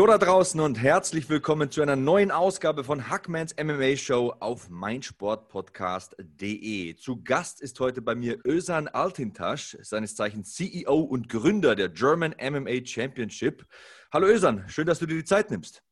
Hallo da draußen und herzlich willkommen zu einer neuen Ausgabe von Hackmans MMA Show auf meinsportpodcast.de. Zu Gast ist heute bei mir Özan Altintasch, seines Zeichens CEO und Gründer der German MMA Championship. Hallo Özan, schön, dass du dir die Zeit nimmst.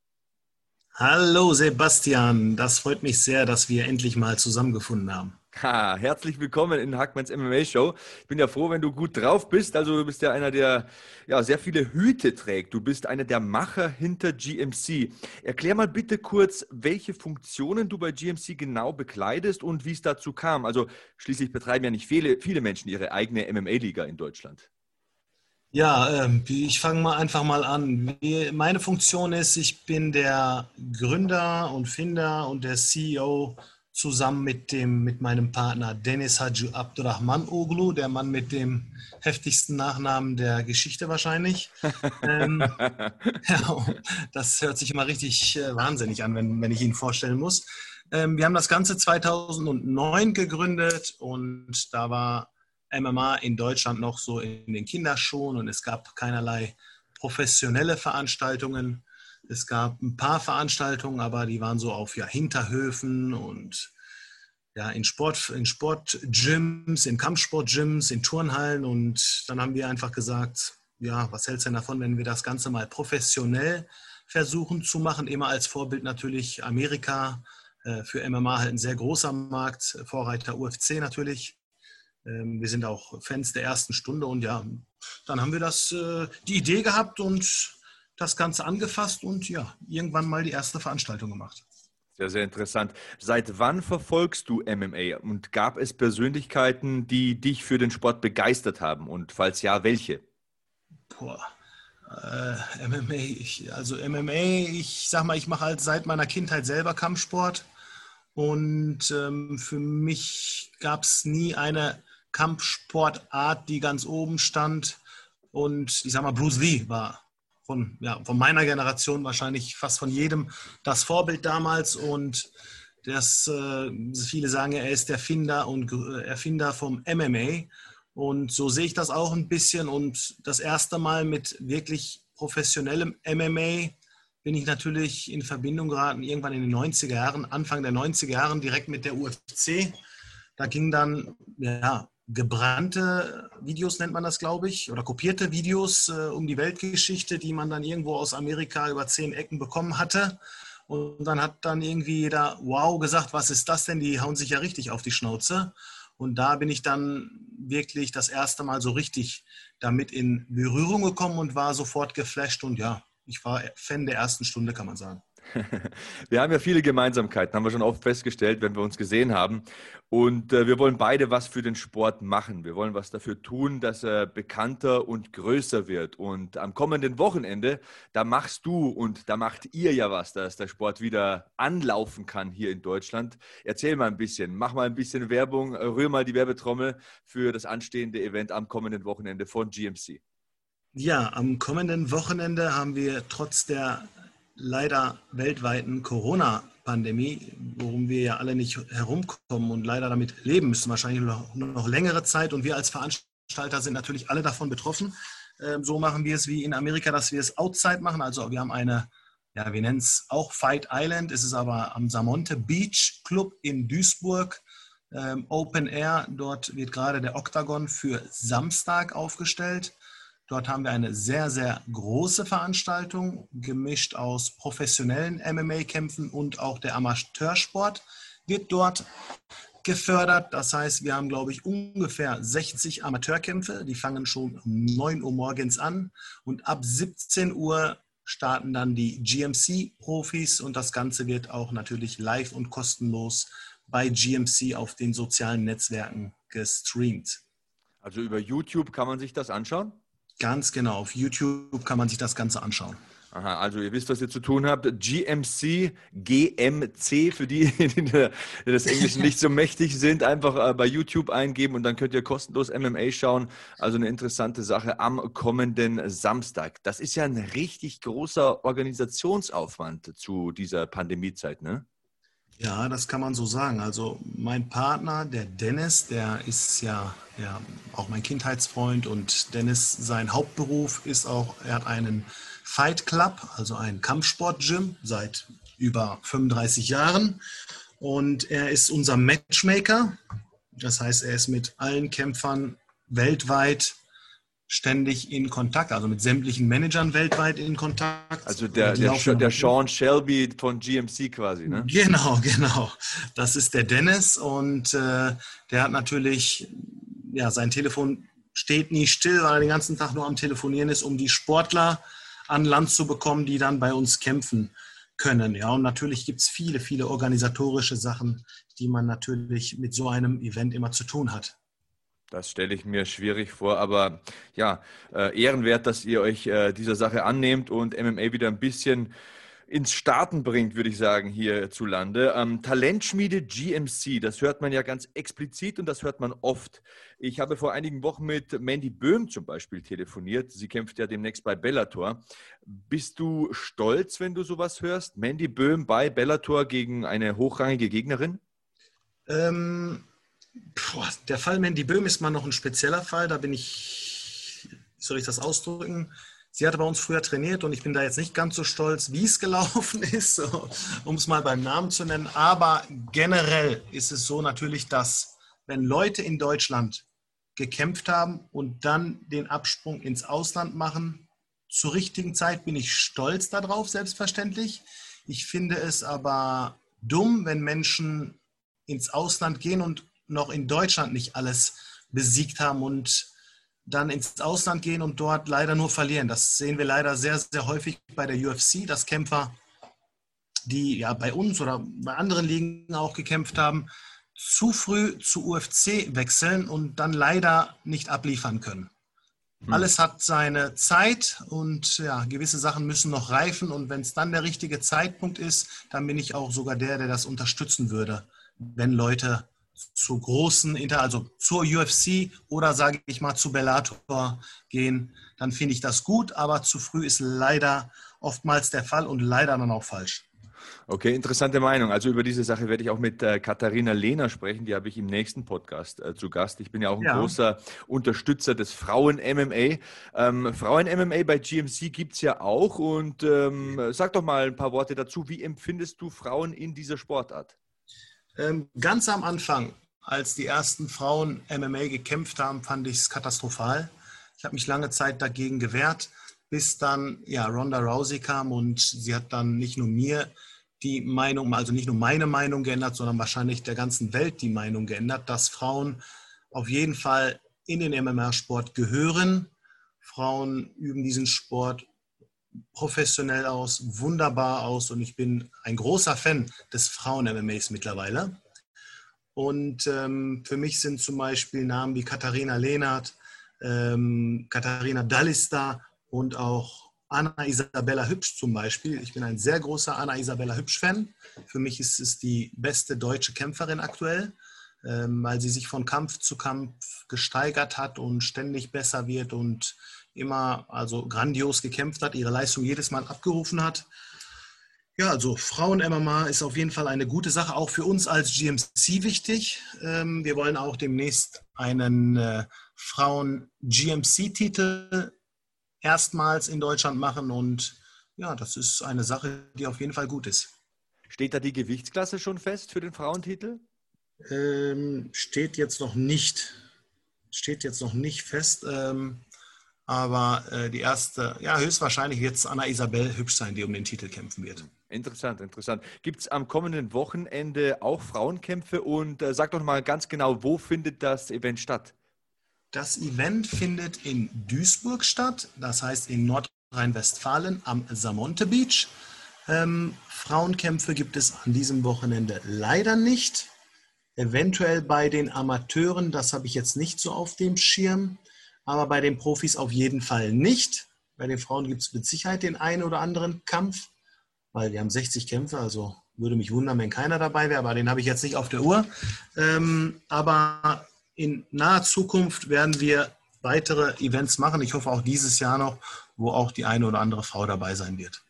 Hallo Sebastian, das freut mich sehr, dass wir endlich mal zusammengefunden haben. Ha, herzlich willkommen in Hackmans MMA Show. Ich bin ja froh, wenn du gut drauf bist. Also du bist ja einer, der ja, sehr viele Hüte trägt. Du bist einer der Macher hinter GMC. Erklär mal bitte kurz, welche Funktionen du bei GMC genau bekleidest und wie es dazu kam. Also schließlich betreiben ja nicht viele, viele Menschen ihre eigene MMA-Liga in Deutschland. Ja, ähm, ich fange mal einfach mal an. Meine Funktion ist, ich bin der Gründer und Finder und der CEO zusammen mit, dem, mit meinem Partner Dennis Haji Abdurrahman Oglu, der Mann mit dem heftigsten Nachnamen der Geschichte wahrscheinlich. ähm, ja, das hört sich immer richtig äh, wahnsinnig an, wenn, wenn ich ihn vorstellen muss. Ähm, wir haben das Ganze 2009 gegründet und da war MMA in Deutschland noch so in den Kinderschuhen und es gab keinerlei professionelle Veranstaltungen. Es gab ein paar Veranstaltungen, aber die waren so auf ja, Hinterhöfen und ja, in, Sport, in Sportgyms, in Kampfsportgyms, in Turnhallen. Und dann haben wir einfach gesagt, ja, was hältst du denn davon, wenn wir das Ganze mal professionell versuchen zu machen? Immer als Vorbild natürlich Amerika, äh, für MMA halt ein sehr großer Markt, Vorreiter UFC natürlich. Ähm, wir sind auch Fans der ersten Stunde und ja, dann haben wir das, äh, die Idee gehabt und das Ganze angefasst und ja, irgendwann mal die erste Veranstaltung gemacht. Sehr, sehr interessant. Seit wann verfolgst du MMA und gab es Persönlichkeiten, die dich für den Sport begeistert haben und falls ja, welche? Boah. Äh, MMA, ich, also MMA, ich sag mal, ich mache halt seit meiner Kindheit selber Kampfsport und ähm, für mich gab es nie eine Kampfsportart, die ganz oben stand und ich sag mal, Bruce Lee war von, ja, von meiner Generation wahrscheinlich fast von jedem das Vorbild damals. Und das, äh, viele sagen, er ist der Finder und Erfinder vom MMA und so sehe ich das auch ein bisschen. Und das erste Mal mit wirklich professionellem MMA bin ich natürlich in Verbindung geraten, irgendwann in den 90er Jahren, Anfang der 90er Jahren direkt mit der UFC. Da ging dann ja, gebrannte Videos nennt man das, glaube ich, oder kopierte Videos äh, um die Weltgeschichte, die man dann irgendwo aus Amerika über zehn Ecken bekommen hatte. Und dann hat dann irgendwie jeder, wow, gesagt, was ist das denn? Die hauen sich ja richtig auf die Schnauze. Und da bin ich dann wirklich das erste Mal so richtig damit in Berührung gekommen und war sofort geflasht. Und ja, ich war Fan der ersten Stunde, kann man sagen. Wir haben ja viele Gemeinsamkeiten, haben wir schon oft festgestellt, wenn wir uns gesehen haben. Und äh, wir wollen beide was für den Sport machen. Wir wollen was dafür tun, dass er bekannter und größer wird. Und am kommenden Wochenende, da machst du und da macht ihr ja was, dass der Sport wieder anlaufen kann hier in Deutschland. Erzähl mal ein bisschen, mach mal ein bisschen Werbung, rühr mal die Werbetrommel für das anstehende Event am kommenden Wochenende von GMC. Ja, am kommenden Wochenende haben wir trotz der leider weltweiten Corona-Pandemie, worum wir ja alle nicht herumkommen und leider damit leben müssen, wahrscheinlich noch, noch längere Zeit. Und wir als Veranstalter sind natürlich alle davon betroffen. Ähm, so machen wir es wie in Amerika, dass wir es outside machen. Also wir haben eine, ja, wir nennen es auch Fight Island. Es ist aber am Samonte Beach Club in Duisburg. Ähm, Open Air. Dort wird gerade der Octagon für Samstag aufgestellt. Dort haben wir eine sehr, sehr große Veranstaltung, gemischt aus professionellen MMA-Kämpfen und auch der Amateursport wird dort gefördert. Das heißt, wir haben, glaube ich, ungefähr 60 Amateurkämpfe. Die fangen schon um 9 Uhr morgens an und ab 17 Uhr starten dann die GMC-Profis und das Ganze wird auch natürlich live und kostenlos bei GMC auf den sozialen Netzwerken gestreamt. Also über YouTube kann man sich das anschauen? Ganz genau. Auf YouTube kann man sich das Ganze anschauen. Aha, also ihr wisst, was ihr zu tun habt. GMC, GMC, für die, die des Englischen nicht so mächtig sind, einfach äh, bei YouTube eingeben und dann könnt ihr kostenlos MMA schauen. Also eine interessante Sache am kommenden Samstag. Das ist ja ein richtig großer Organisationsaufwand zu dieser Pandemiezeit, ne? Ja, das kann man so sagen. Also mein Partner, der Dennis, der ist ja, ja auch mein Kindheitsfreund und Dennis, sein Hauptberuf ist auch, er hat einen Fight Club, also ein Kampfsport-Gym seit über 35 Jahren und er ist unser Matchmaker. Das heißt, er ist mit allen Kämpfern weltweit ständig in Kontakt, also mit sämtlichen Managern weltweit in Kontakt. Also der, der, der, Sean Shelby von GMC quasi, ne? Genau, genau. Das ist der Dennis und äh, der hat natürlich, ja, sein Telefon steht nie still, weil er den ganzen Tag nur am Telefonieren ist, um die Sportler an Land zu bekommen, die dann bei uns kämpfen können. Ja, und natürlich gibt es viele, viele organisatorische Sachen, die man natürlich mit so einem Event immer zu tun hat. Das stelle ich mir schwierig vor, aber ja, äh, ehrenwert, dass ihr euch äh, dieser Sache annehmt und MMA wieder ein bisschen ins Starten bringt, würde ich sagen, hierzulande. Ähm, Talentschmiede GMC, das hört man ja ganz explizit und das hört man oft. Ich habe vor einigen Wochen mit Mandy Böhm zum Beispiel telefoniert. Sie kämpft ja demnächst bei Bellator. Bist du stolz, wenn du sowas hörst? Mandy Böhm bei Bellator gegen eine hochrangige Gegnerin? Ähm, Boah, der Fall Mandy Böhm ist mal noch ein spezieller Fall. Da bin ich, wie soll ich das ausdrücken? Sie hatte bei uns früher trainiert und ich bin da jetzt nicht ganz so stolz, wie es gelaufen ist, um es mal beim Namen zu nennen. Aber generell ist es so natürlich, dass wenn Leute in Deutschland gekämpft haben und dann den Absprung ins Ausland machen, zur richtigen Zeit bin ich stolz darauf, selbstverständlich. Ich finde es aber dumm, wenn Menschen ins Ausland gehen und noch in Deutschland nicht alles besiegt haben und dann ins Ausland gehen und dort leider nur verlieren. Das sehen wir leider sehr, sehr häufig bei der UFC, dass Kämpfer, die ja bei uns oder bei anderen Ligen auch gekämpft haben, zu früh zu UFC wechseln und dann leider nicht abliefern können. Hm. Alles hat seine Zeit und ja, gewisse Sachen müssen noch reifen und wenn es dann der richtige Zeitpunkt ist, dann bin ich auch sogar der, der das unterstützen würde, wenn Leute zu großen, Inter also zur UFC oder sage ich mal zu Bellator gehen, dann finde ich das gut, aber zu früh ist leider oftmals der Fall und leider dann auch falsch. Okay, interessante Meinung. Also über diese Sache werde ich auch mit äh, Katharina Lehner sprechen. Die habe ich im nächsten Podcast äh, zu Gast. Ich bin ja auch ein ja. großer Unterstützer des Frauen-MMA. Ähm, Frauen-MMA bei GMC gibt es ja auch. Und ähm, sag doch mal ein paar Worte dazu. Wie empfindest du Frauen in dieser Sportart? Ähm, ganz am Anfang, als die ersten Frauen MMA gekämpft haben, fand ich es katastrophal. Ich habe mich lange Zeit dagegen gewehrt, bis dann ja, Ronda Rousey kam und sie hat dann nicht nur mir die Meinung, also nicht nur meine Meinung geändert, sondern wahrscheinlich der ganzen Welt die Meinung geändert, dass Frauen auf jeden Fall in den MMA-Sport gehören. Frauen üben diesen Sport professionell aus, wunderbar aus und ich bin ein großer Fan des Frauen-MMAs mittlerweile. Und ähm, für mich sind zum Beispiel Namen wie Katharina Lehnert, ähm, Katharina Dallista und auch Anna Isabella Hübsch zum Beispiel. Ich bin ein sehr großer Anna Isabella Hübsch-Fan. Für mich ist es die beste deutsche Kämpferin aktuell, ähm, weil sie sich von Kampf zu Kampf gesteigert hat und ständig besser wird und immer also grandios gekämpft hat, ihre Leistung jedes Mal abgerufen hat. Ja, also Frauen-MMA ist auf jeden Fall eine gute Sache, auch für uns als GMC wichtig. Ähm, wir wollen auch demnächst einen äh, Frauen-GMC-Titel erstmals in Deutschland machen und ja, das ist eine Sache, die auf jeden Fall gut ist. Steht da die Gewichtsklasse schon fest für den Frauentitel? Ähm, steht jetzt noch nicht. Steht jetzt noch nicht fest. Ähm, aber äh, die erste, ja, höchstwahrscheinlich wird es Anna Isabel hübsch sein, die um den Titel kämpfen wird. Interessant, interessant. Gibt es am kommenden Wochenende auch Frauenkämpfe? Und äh, sag doch mal ganz genau, wo findet das Event statt? Das Event findet in Duisburg statt, das heißt in Nordrhein-Westfalen am Samonte Beach. Ähm, Frauenkämpfe gibt es an diesem Wochenende leider nicht. Eventuell bei den Amateuren, das habe ich jetzt nicht so auf dem Schirm aber bei den Profis auf jeden Fall nicht. Bei den Frauen gibt es mit Sicherheit den einen oder anderen Kampf, weil wir haben 60 Kämpfe, also würde mich wundern, wenn keiner dabei wäre, aber den habe ich jetzt nicht auf der Uhr. Ähm, aber in naher Zukunft werden wir weitere Events machen. Ich hoffe auch dieses Jahr noch, wo auch die eine oder andere Frau dabei sein wird.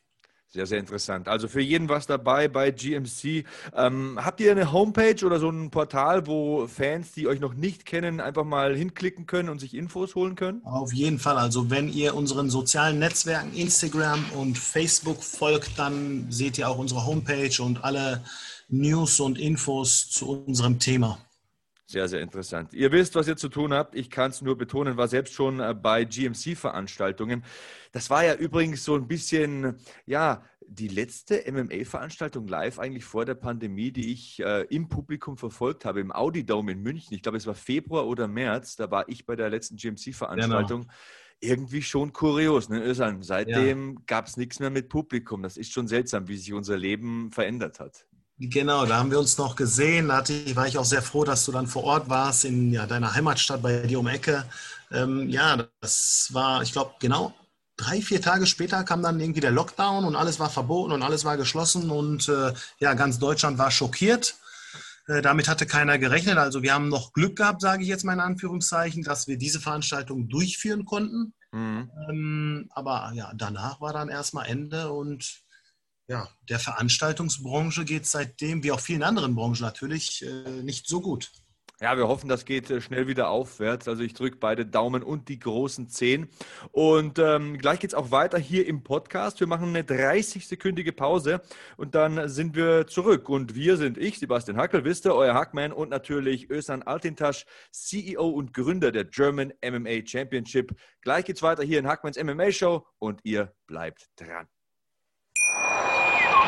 Sehr, sehr interessant. Also für jeden was dabei bei GMC. Ähm, habt ihr eine Homepage oder so ein Portal, wo Fans, die euch noch nicht kennen, einfach mal hinklicken können und sich Infos holen können? Auf jeden Fall. Also wenn ihr unseren sozialen Netzwerken Instagram und Facebook folgt, dann seht ihr auch unsere Homepage und alle News und Infos zu unserem Thema. Sehr, sehr interessant. Ihr wisst, was ihr zu tun habt. Ich kann es nur betonen, war selbst schon äh, bei GMC-Veranstaltungen. Das war ja übrigens so ein bisschen, ja, die letzte MMA-Veranstaltung live eigentlich vor der Pandemie, die ich äh, im Publikum verfolgt habe, im Audi Dome in München. Ich glaube, es war Februar oder März. Da war ich bei der letzten GMC-Veranstaltung. Genau. Irgendwie schon kurios. Ne? Seitdem ja. gab es nichts mehr mit Publikum. Das ist schon seltsam, wie sich unser Leben verändert hat. Genau, da haben wir uns noch gesehen. Da war ich auch sehr froh, dass du dann vor Ort warst in ja, deiner Heimatstadt bei dir um Ecke. Ähm, ja, das war, ich glaube, genau drei, vier Tage später kam dann irgendwie der Lockdown und alles war verboten und alles war geschlossen und äh, ja, ganz Deutschland war schockiert. Äh, damit hatte keiner gerechnet. Also wir haben noch Glück gehabt, sage ich jetzt mal in Anführungszeichen, dass wir diese Veranstaltung durchführen konnten. Mhm. Ähm, aber ja, danach war dann erstmal Ende und ja, der Veranstaltungsbranche geht seitdem, wie auch vielen anderen Branchen natürlich, äh, nicht so gut. Ja, wir hoffen, das geht äh, schnell wieder aufwärts. Also ich drücke beide Daumen und die großen Zehen. Und ähm, gleich geht es auch weiter hier im Podcast. Wir machen eine 30-sekündige Pause und dann sind wir zurück. Und wir sind ich, Sebastian Hackel, wisst ihr, euer Hackman und natürlich Özan Altintasch, CEO und Gründer der German MMA Championship. Gleich geht es weiter hier in Hackmans MMA Show und ihr bleibt dran.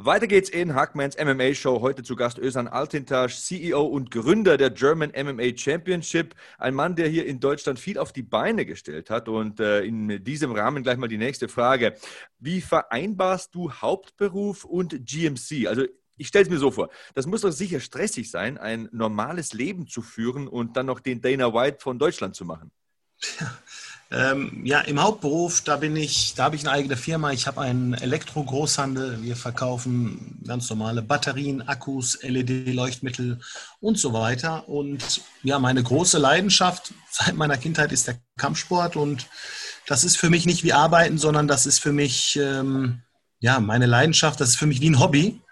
Weiter geht's in Hackmans MMA Show. Heute zu Gast Özan Altintasch, CEO und Gründer der German MMA Championship. Ein Mann, der hier in Deutschland viel auf die Beine gestellt hat. Und äh, in diesem Rahmen gleich mal die nächste Frage. Wie vereinbarst du Hauptberuf und GMC? Also ich stelle es mir so vor, das muss doch sicher stressig sein, ein normales Leben zu führen und dann noch den Dana White von Deutschland zu machen. Ja. Ähm, ja, im Hauptberuf, da bin ich, da habe ich eine eigene Firma. Ich habe einen Elektro-Großhandel. Wir verkaufen ganz normale Batterien, Akkus, LED-Leuchtmittel und so weiter. Und ja, meine große Leidenschaft seit meiner Kindheit ist der Kampfsport. Und das ist für mich nicht wie Arbeiten, sondern das ist für mich, ähm, ja, meine Leidenschaft. Das ist für mich wie ein Hobby.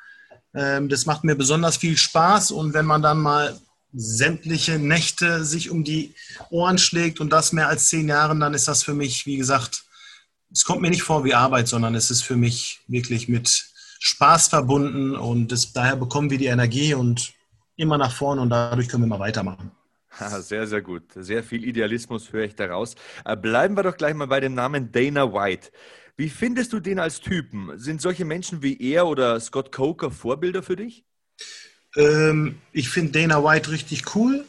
Ähm, das macht mir besonders viel Spaß. Und wenn man dann mal sämtliche Nächte sich um die Ohren schlägt und das mehr als zehn Jahren, dann ist das für mich, wie gesagt, es kommt mir nicht vor wie Arbeit, sondern es ist für mich wirklich mit Spaß verbunden und das, daher bekommen wir die Energie und immer nach vorne und dadurch können wir mal weitermachen. Sehr, sehr gut. Sehr viel Idealismus höre ich daraus. Äh, bleiben wir doch gleich mal bei dem Namen Dana White. Wie findest du den als Typen? Sind solche Menschen wie er oder Scott Coker Vorbilder für dich? Ähm, ich finde Dana White richtig cool.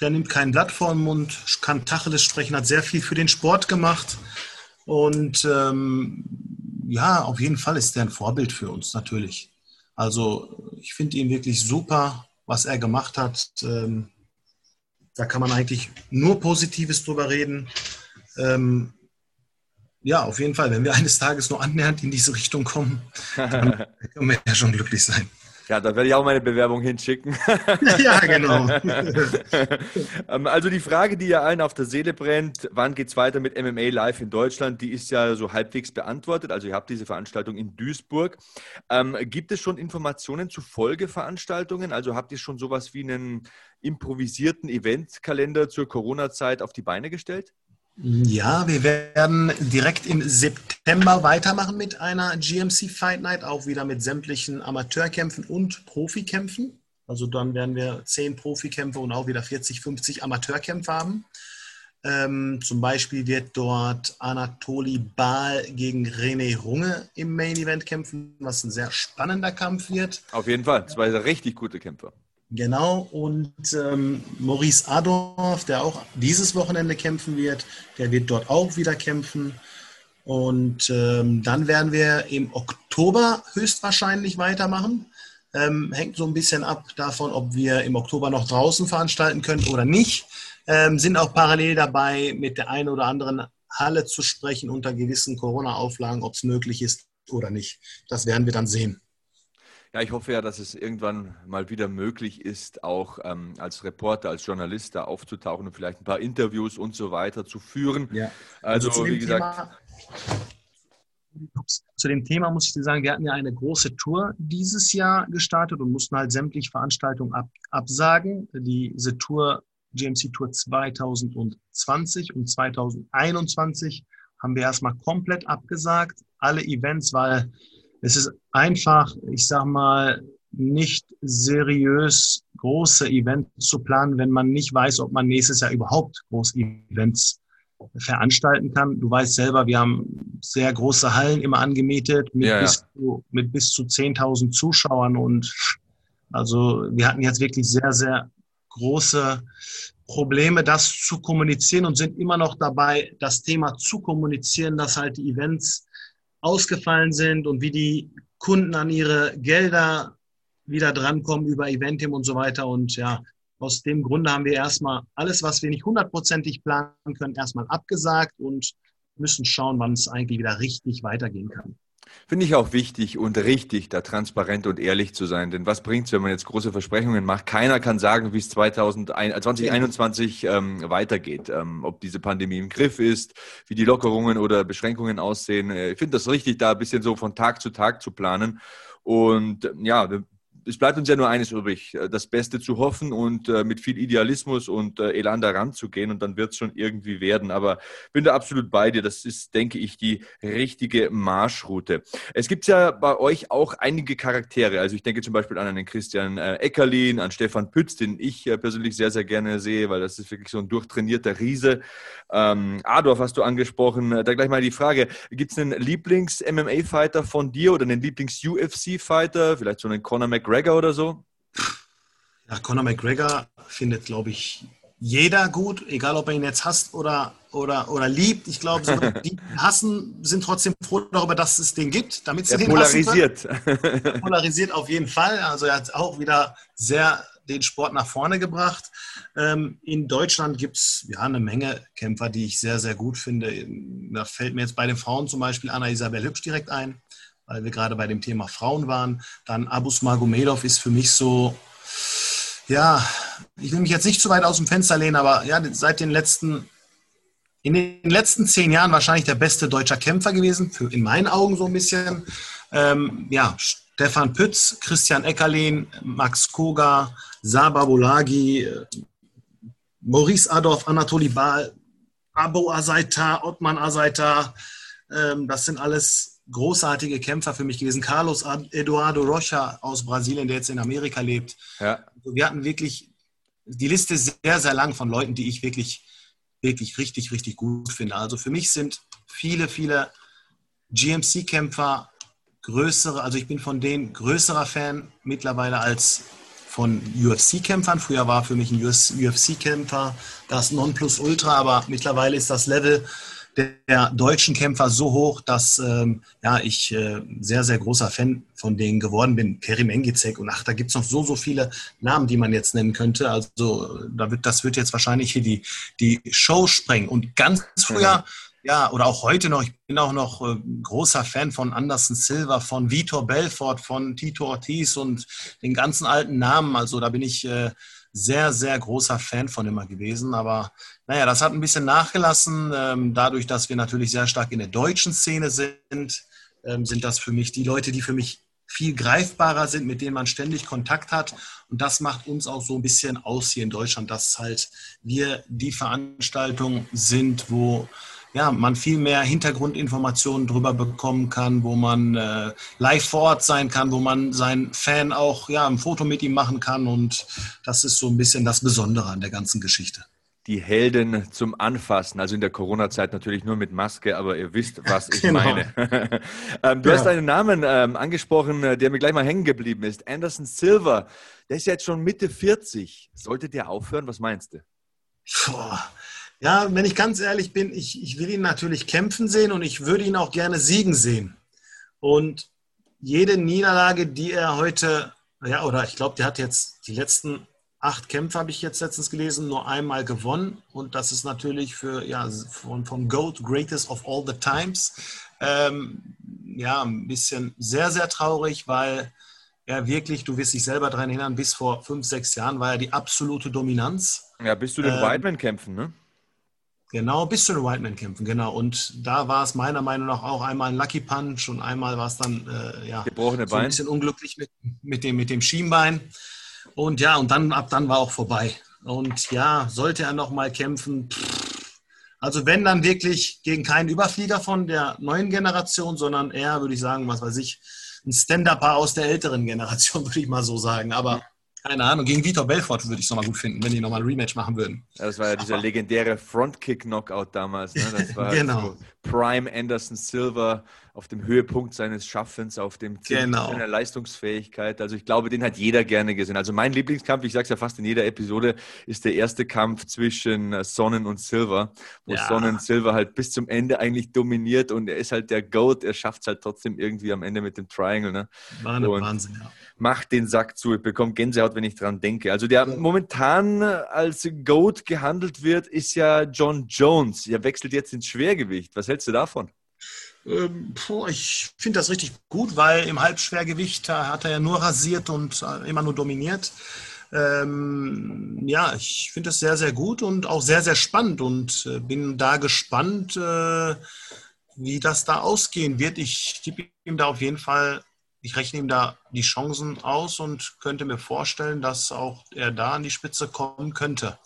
Der nimmt kein Blatt vor den Mund, kann Tacheles sprechen, hat sehr viel für den Sport gemacht. Und ähm, ja, auf jeden Fall ist der ein Vorbild für uns, natürlich. Also ich finde ihn wirklich super, was er gemacht hat. Ähm, da kann man eigentlich nur Positives drüber reden. Ähm, ja, auf jeden Fall. Wenn wir eines Tages nur annähernd in diese Richtung kommen, dann können wir ja schon glücklich sein. Ja, da werde ich auch meine Bewerbung hinschicken. ja, genau. Ähm, also die Frage, die ja allen auf der Seele brennt, wann geht es weiter mit MMA live in Deutschland, die ist ja so halbwegs beantwortet. Also ihr habt diese Veranstaltung in Duisburg. Ähm, gibt es schon Informationen zu Folgeveranstaltungen? Also habt ihr schon sowas wie einen improvisierten Eventkalender zur Corona-Zeit auf die Beine gestellt? Ja, wir werden direkt im September weitermachen mit einer GMC Fight Night, auch wieder mit sämtlichen Amateurkämpfen und Profikämpfen. Also dann werden wir zehn Profikämpfe und auch wieder 40, 50 Amateurkämpfe haben. Ähm, zum Beispiel wird dort Anatoli Baal gegen René Runge im Main Event kämpfen, was ein sehr spannender Kampf wird. Auf jeden Fall, zwei richtig gute Kämpfer. Genau, und ähm, Maurice Adorf, der auch dieses Wochenende kämpfen wird, der wird dort auch wieder kämpfen. Und ähm, dann werden wir im Oktober höchstwahrscheinlich weitermachen. Ähm, hängt so ein bisschen ab davon, ob wir im Oktober noch draußen veranstalten können oder nicht. Ähm, sind auch parallel dabei, mit der einen oder anderen Halle zu sprechen unter gewissen Corona-Auflagen, ob es möglich ist oder nicht. Das werden wir dann sehen. Ja, ich hoffe ja, dass es irgendwann mal wieder möglich ist, auch ähm, als Reporter, als Journalist da aufzutauchen und vielleicht ein paar Interviews und so weiter zu führen. Ja. Also, also wie gesagt. Thema, zu dem Thema muss ich dir sagen, wir hatten ja eine große Tour dieses Jahr gestartet und mussten halt sämtliche Veranstaltungen ab, absagen. Diese Tour, GMC Tour 2020 und 2021 haben wir erstmal komplett abgesagt. Alle Events, weil es ist einfach, ich sag mal, nicht seriös große Events zu planen, wenn man nicht weiß, ob man nächstes Jahr überhaupt große Events veranstalten kann. Du weißt selber, wir haben sehr große Hallen immer angemietet mit, ja, bis, ja. Zu, mit bis zu 10.000 Zuschauern und also wir hatten jetzt wirklich sehr, sehr große Probleme, das zu kommunizieren und sind immer noch dabei, das Thema zu kommunizieren, dass halt die Events ausgefallen sind und wie die Kunden an ihre Gelder wieder drankommen über Eventim und so weiter. Und ja, aus dem Grunde haben wir erstmal alles, was wir nicht hundertprozentig planen können, erstmal abgesagt und müssen schauen, wann es eigentlich wieder richtig weitergehen kann. Finde ich auch wichtig und richtig, da transparent und ehrlich zu sein. Denn was bringt es, wenn man jetzt große Versprechungen macht? Keiner kann sagen, wie es 2021 ähm, weitergeht. Ähm, ob diese Pandemie im Griff ist, wie die Lockerungen oder Beschränkungen aussehen. Äh, ich finde das richtig, da ein bisschen so von Tag zu Tag zu planen. Und ja, es bleibt uns ja nur eines übrig, äh, das Beste zu hoffen und äh, mit viel Idealismus und äh, Elan daran zu gehen und dann wird es schon irgendwie werden. Aber bin da absolut bei dir. Das ist, denke ich, die richtige Marschroute. Es gibt ja bei euch auch einige Charaktere. Also ich denke zum Beispiel an einen Christian Eckerlin, an Stefan Pütz, den ich persönlich sehr, sehr gerne sehe, weil das ist wirklich so ein durchtrainierter Riese. Ähm, Adolf hast du angesprochen. Da gleich mal die Frage, gibt es einen Lieblings-MMA-Fighter von dir oder einen Lieblings-UFC-Fighter? Vielleicht so einen Conor McGregor? McGregor oder so? Ja, Conor McGregor findet, glaube ich, jeder gut, egal ob er ihn jetzt hasst oder, oder, oder liebt. Ich glaube, so, die hassen, sind trotzdem froh darüber, dass es den gibt, damit sie er den polarisiert. Er polarisiert auf jeden Fall. Also er hat auch wieder sehr den Sport nach vorne gebracht. Ähm, in Deutschland gibt es ja eine Menge Kämpfer, die ich sehr, sehr gut finde. Da fällt mir jetzt bei den Frauen zum Beispiel Anna Isabel Hübsch direkt ein weil wir gerade bei dem Thema Frauen waren. Dann Abus Magomedov ist für mich so, ja, ich will mich jetzt nicht zu weit aus dem Fenster lehnen, aber ja, seit den letzten, in den letzten zehn Jahren wahrscheinlich der beste deutscher Kämpfer gewesen, für, in meinen Augen so ein bisschen. Ähm, ja, Stefan Pütz, Christian Eckerlin, Max Koga, Saba Bolagi, Maurice Adorf, Anatoli Baal, Abo Azaita, Ottman Azaita, ähm, das sind alles großartige Kämpfer für mich gewesen. Carlos Eduardo Rocha aus Brasilien, der jetzt in Amerika lebt. Ja. Also wir hatten wirklich, die Liste ist sehr, sehr lang von Leuten, die ich wirklich, wirklich richtig, richtig gut finde. Also für mich sind viele, viele GMC-Kämpfer größere, also ich bin von denen größerer Fan mittlerweile als von UFC-Kämpfern. Früher war für mich ein UFC-Kämpfer das Nonplusultra, aber mittlerweile ist das Level der deutschen Kämpfer so hoch, dass ähm, ja, ich äh, sehr, sehr großer Fan von denen geworden bin. Kerim Engizek und ach, da gibt es noch so, so viele Namen, die man jetzt nennen könnte. Also da wird, das wird jetzt wahrscheinlich hier die, die Show sprengen. Und ganz früher, mhm. ja, oder auch heute noch, ich bin auch noch äh, großer Fan von Anderson Silva, von Vitor Belfort, von Tito Ortiz und den ganzen alten Namen. Also da bin ich äh, sehr, sehr großer Fan von immer gewesen. Aber naja, das hat ein bisschen nachgelassen. Ähm, dadurch, dass wir natürlich sehr stark in der deutschen Szene sind, ähm, sind das für mich die Leute, die für mich viel greifbarer sind, mit denen man ständig Kontakt hat. Und das macht uns auch so ein bisschen aus hier in Deutschland, dass halt wir die Veranstaltung sind, wo ja, man viel mehr Hintergrundinformationen darüber bekommen kann, wo man äh, live vor Ort sein kann, wo man seinen Fan auch ja, ein Foto mit ihm machen kann. Und das ist so ein bisschen das Besondere an der ganzen Geschichte. die Helden zum Anfassen. Also in der Corona-Zeit natürlich nur mit Maske, aber ihr wisst, was ich Genau. meine. ähm, du Ja. hast einen Namen ähm, angesprochen, äh, der mir gleich mal hängen geblieben ist. Anderson Silver. Der ist jetzt schon Mitte 40. Sollte der aufhören? Was meinst du? Boah. Ja, wenn ich ganz ehrlich bin, ich, ich will ihn natürlich kämpfen sehen und ich würde ihn auch gerne siegen sehen. Und jede Niederlage, die er heute, ja, oder ich glaube, der hat jetzt die letzten acht Kämpfe, habe ich jetzt letztens gelesen, nur einmal gewonnen. Und das ist natürlich für, ja, von, vom GOAT, Greatest of All the Times, ähm, ja, ein bisschen sehr, sehr traurig, weil er wirklich, du wirst dich selber daran erinnern, bis vor fünf, sechs Jahren war er die absolute Dominanz. Ja, bist du den Ähm, Whiteman kämpfen, ne? Genau, bis zu den Whiteman kämpfen, genau. Und da war es meiner Meinung nach auch einmal ein Lucky Punch und einmal war es dann äh, ja, Gebrochene so ein Bein. bisschen unglücklich mit, mit, dem, mit dem Schienbein. Und ja, und dann ab dann war auch vorbei. Und ja, sollte er noch mal kämpfen, pff, also wenn dann wirklich gegen keinen Überflieger von der neuen Generation, sondern eher, würde ich sagen, was weiß ich, ein Stand-Upper aus der älteren Generation, würde ich mal so sagen. Aber keine Ahnung, gegen Vitor Belfort würde ich es nochmal gut finden, wenn die nochmal ein Rematch machen würden. Das war ja dieser legendäre Frontkick-Knockout damals. Ne? Das war Genau. so Prime Anderson Silver auf dem Höhepunkt seines Schaffens, auf dem Zenit Genau. seiner Leistungsfähigkeit. Also ich glaube, den hat jeder gerne gesehen. Also mein Lieblingskampf, ich sage es ja fast in jeder Episode, ist der erste Kampf zwischen äh, Sonnen und Silver, wo Ja. Sonnen Silver halt bis zum Ende eigentlich dominiert und er ist halt der GOAT. Er schafft es halt trotzdem irgendwie am Ende mit dem Triangle. Ne? Wahnsinn, ja. macht den Sack zu. Ich bekomme Gänsehaut, wenn ich dran denke. Also der momentan als GOAT gehandelt wird, ist ja John Jones. Er wechselt jetzt ins Schwergewicht. Was hältst du davon? Ähm, puh, ich finde das richtig gut, weil im Halbschwergewicht hat er ja nur rasiert und äh, immer nur dominiert. Ähm, ja, ich finde es sehr, sehr gut und auch sehr, sehr spannend und äh, bin da gespannt, äh, wie das da ausgehen wird. Ich tippe ihm da auf jeden Fall, ich rechne ihm da die Chancen aus und könnte mir vorstellen, dass auch er da an die Spitze kommen könnte.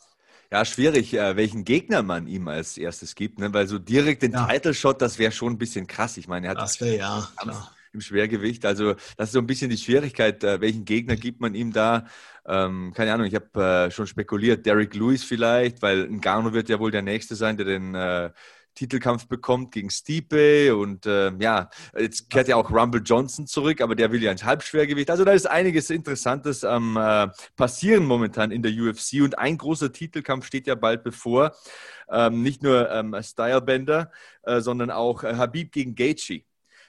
Ja, schwierig, äh, welchen Gegner man ihm als erstes gibt, ne? weil so direkt den Ja. Title Shot, das wäre schon ein bisschen krass. Ich meine, er hat Das wäre ja, klar. im Schwergewicht. Also das ist so ein bisschen die Schwierigkeit, äh, welchen Gegner gibt man ihm da? Ähm, keine Ahnung, ich habe äh, schon spekuliert, Derek Lewis vielleicht, weil Ngannou wird ja wohl der Nächste sein, der den äh, Titelkampf bekommt gegen Stipe und äh, ja, jetzt kehrt ja auch Rumble Johnson zurück, aber der will ja ins Halbschwergewicht. Also da ist einiges Interessantes am äh, passieren momentan in der UFC und ein großer Titelkampf steht ja bald bevor. Ähm, nicht nur ähm, Stylebender, äh, sondern auch äh, Habib gegen Gaethje.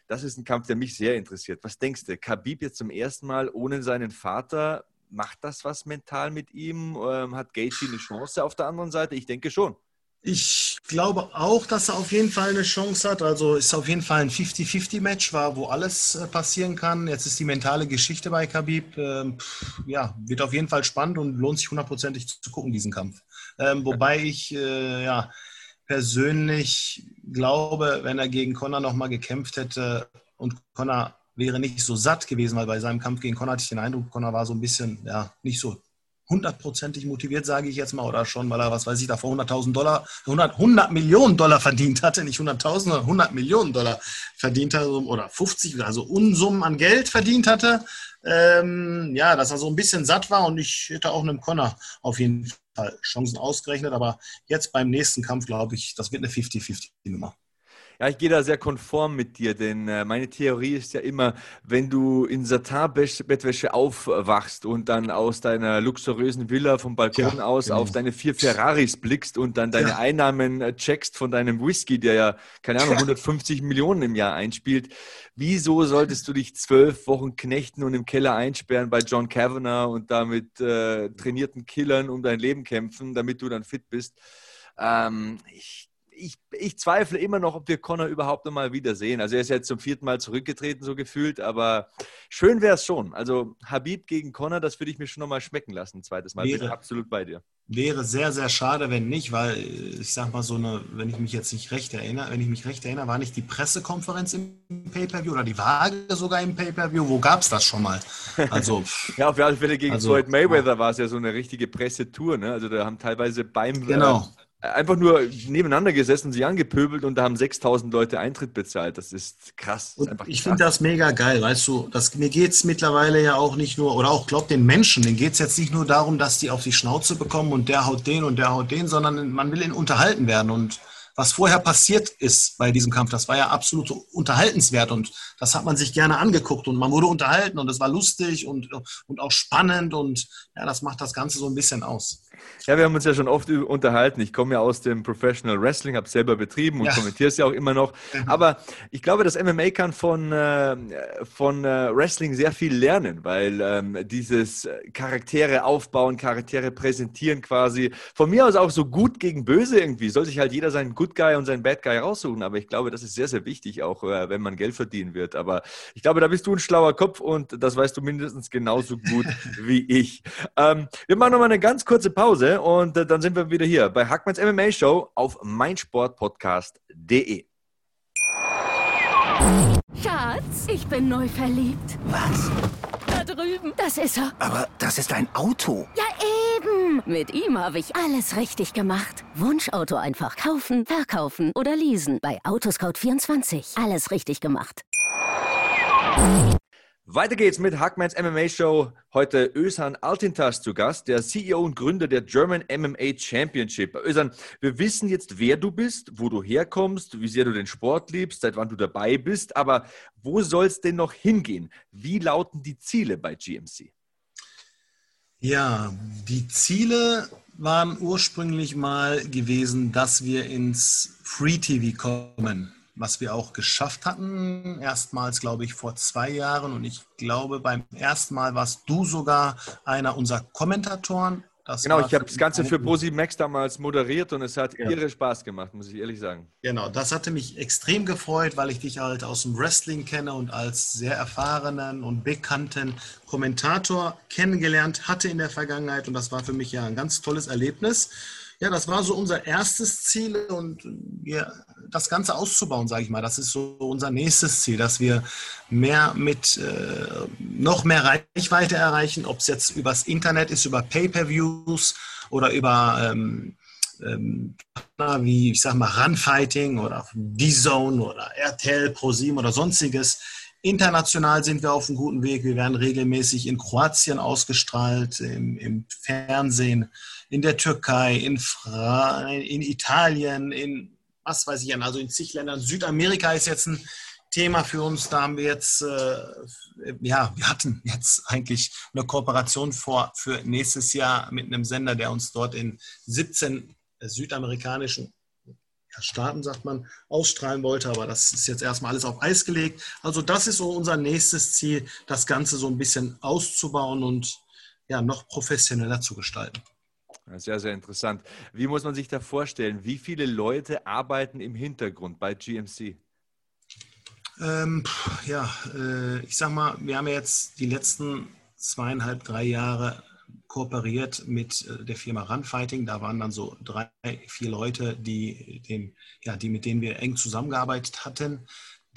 Das ist ein Kampf, der mich sehr interessiert. Was denkst du? Khabib jetzt zum ersten Mal ohne seinen Vater, macht das was mental mit ihm? Ähm, hat Gaethje eine Chance auf der anderen Seite? Ich denke schon. Ich glaube auch, dass er auf jeden Fall eine Chance hat. Also ist auf jeden Fall ein 50-50-Match, war, wo alles äh, passieren kann. Jetzt ist die mentale Geschichte bei Khabib. Ähm, ja, wird auf jeden Fall spannend und lohnt sich hundertprozentig zu gucken, diesen Kampf. Ähm, wobei ich äh, ja persönlich glaube, wenn er gegen Conor nochmal gekämpft hätte und Conor wäre nicht so satt gewesen, weil bei seinem Kampf gegen Conor hatte ich den Eindruck, Conor war so ein bisschen, ja, nicht so hundertprozentig motiviert, sage ich jetzt mal, oder schon, weil er, was weiß ich, davor 100.000 Dollar, 100, 100 Millionen Dollar verdient hatte, nicht 100.000, sondern 100 Millionen Dollar verdient hatte, oder 50, also Unsummen an Geld verdient hatte. Ähm, ja, dass er so ein bisschen satt war und ich hätte auch einem Connor auf jeden Fall Chancen ausgerechnet, aber jetzt beim nächsten Kampf glaube ich, das wird eine 50-50-Nummer. Ja, ich gehe da sehr konform mit dir, denn äh, meine Theorie ist ja immer, wenn du in Satin-Bettwäsche aufwachst und dann aus deiner luxuriösen Villa vom Balkon Ja, aus genau. auf deine vier Ferraris blickst und dann deine Ja. Einnahmen äh, checkst von deinem Whisky, der ja, keine Ahnung, 150 Millionen im Jahr einspielt, wieso solltest du dich zwölf Wochen knechten und im Keller einsperren bei John Kavanagh und damit äh, trainierten Killern um dein Leben kämpfen, damit du dann fit bist? Ähm, ich ich, ich zweifle immer noch, ob wir Connor überhaupt noch mal wiedersehen. Also er ist jetzt zum vierten Mal zurückgetreten, so gefühlt, aber schön wäre es schon. Also Habib gegen Connor, das würde ich mir schon noch mal schmecken lassen, ein zweites Mal. Bin Wäre. absolut bei dir. Wäre sehr, sehr schade, wenn nicht, weil äh, ich sag mal so eine, wenn ich mich jetzt nicht recht erinnere, wenn ich mich recht erinnere, war nicht die Pressekonferenz im Pay-Per-View oder die Waage sogar im Pay-Per-View? Wo gab es das schon mal? Also, Ja, auf alle Fälle gegen Also, Floyd Mayweather war es ja so eine richtige Pressetour. Ne? Also da haben teilweise beim, Genau. äh, einfach nur nebeneinander gesessen, sie angepöbelt und da haben 6000 Leute Eintritt bezahlt. Das ist krass. Das ist ich finde das mega geil, weißt du, das, mir geht es mittlerweile ja auch nicht nur, oder auch, glaub den Menschen, denen geht es jetzt nicht nur darum, dass die auf die Schnauze bekommen und der haut den und der haut den, sondern man will ihn unterhalten werden und was vorher passiert ist bei diesem Kampf, das war ja absolut unterhaltenswert und das hat man sich gerne angeguckt und man wurde unterhalten und es war lustig und, und auch spannend und ja, das macht das Ganze so ein bisschen aus. Ja, wir haben uns ja schon oft unterhalten. Ich komme ja aus dem Professional Wrestling, habe selber betrieben und ja. kommentiere es ja auch immer noch. Mhm. Aber ich glaube, das MMA kann von, äh, von äh, Wrestling sehr viel lernen, weil ähm, dieses Charaktere aufbauen, Charaktere präsentieren quasi, von mir aus auch so gut gegen böse irgendwie, soll sich halt jeder seinen Good Guy und seinen Bad Guy raussuchen. Aber ich glaube, das ist sehr, sehr wichtig, auch äh, wenn man Geld verdienen wird. Aber ich glaube, da bist du ein schlauer Kopf und das weißt du mindestens genauso gut wie ich. Ähm, wir machen nochmal eine ganz kurze Pause und äh, dann sind wir wieder hier bei Hackmanns MMA Show auf meinsportpodcast.de. Schatz, ich bin neu verliebt. Was? Da drüben. Das ist er. Aber das ist ein Auto. Ja, eben. Mit ihm habe ich alles richtig gemacht. Wunschauto einfach kaufen, verkaufen oder leasen. Bei Autoscout24. Alles richtig gemacht. Weiter geht's mit Hackmans MMA Show. Heute Özhan Altintas zu Gast, der CEO und Gründer der German MMA Championship. Özhan, wir wissen jetzt, wer du bist, wo du herkommst, wie sehr du den Sport liebst, seit wann du dabei bist. Aber wo soll es denn noch hingehen? Wie lauten die Ziele bei GMC? Ja, die Ziele waren ursprünglich mal gewesen, dass wir ins Free TV kommen was wir auch geschafft hatten. Erstmals, glaube ich, vor zwei Jahren. Und ich glaube, beim ersten Mal warst du sogar einer unserer Kommentatoren. Das genau, ich habe das Ganze für Posi Max damals moderiert und es hat ja. irre Spaß gemacht, muss ich ehrlich sagen. Genau, das hatte mich extrem gefreut, weil ich dich halt aus dem Wrestling kenne und als sehr erfahrenen und bekannten Kommentator kennengelernt hatte in der Vergangenheit. Und das war für mich ja ein ganz tolles Erlebnis. Ja, das war so unser erstes Ziel und ja, das Ganze auszubauen, sage ich mal. Das ist so unser nächstes Ziel, dass wir mehr mit äh, noch mehr Reichweite erreichen, ob es jetzt übers Internet ist, über Pay-per-Views oder über ähm, ähm, wie ich sag mal Runfighting oder D-Zone oder RTL, ProSieben oder sonstiges. International sind wir auf einem guten Weg. Wir werden regelmäßig in Kroatien ausgestrahlt, im, im Fernsehen in der Türkei, in, Fra in Italien, in was weiß ich, also in zig Ländern. Südamerika ist jetzt ein Thema für uns. Da haben wir jetzt, äh, ja, wir hatten jetzt eigentlich eine Kooperation vor für nächstes Jahr mit einem Sender, der uns dort in 17 südamerikanischen Staaten, sagt man, ausstrahlen wollte. Aber das ist jetzt erstmal alles auf Eis gelegt. Also das ist so unser nächstes Ziel, das Ganze so ein bisschen auszubauen und ja, noch professioneller zu gestalten. Sehr, sehr interessant. Wie muss man sich da vorstellen? Wie viele Leute arbeiten im Hintergrund bei GMC? Ähm, ja, äh, ich sag mal, wir haben jetzt die letzten zweieinhalb, drei Jahre kooperiert mit äh, der Firma Runfighting. Da waren dann so drei, vier Leute, die, den, ja, die mit denen wir eng zusammengearbeitet hatten.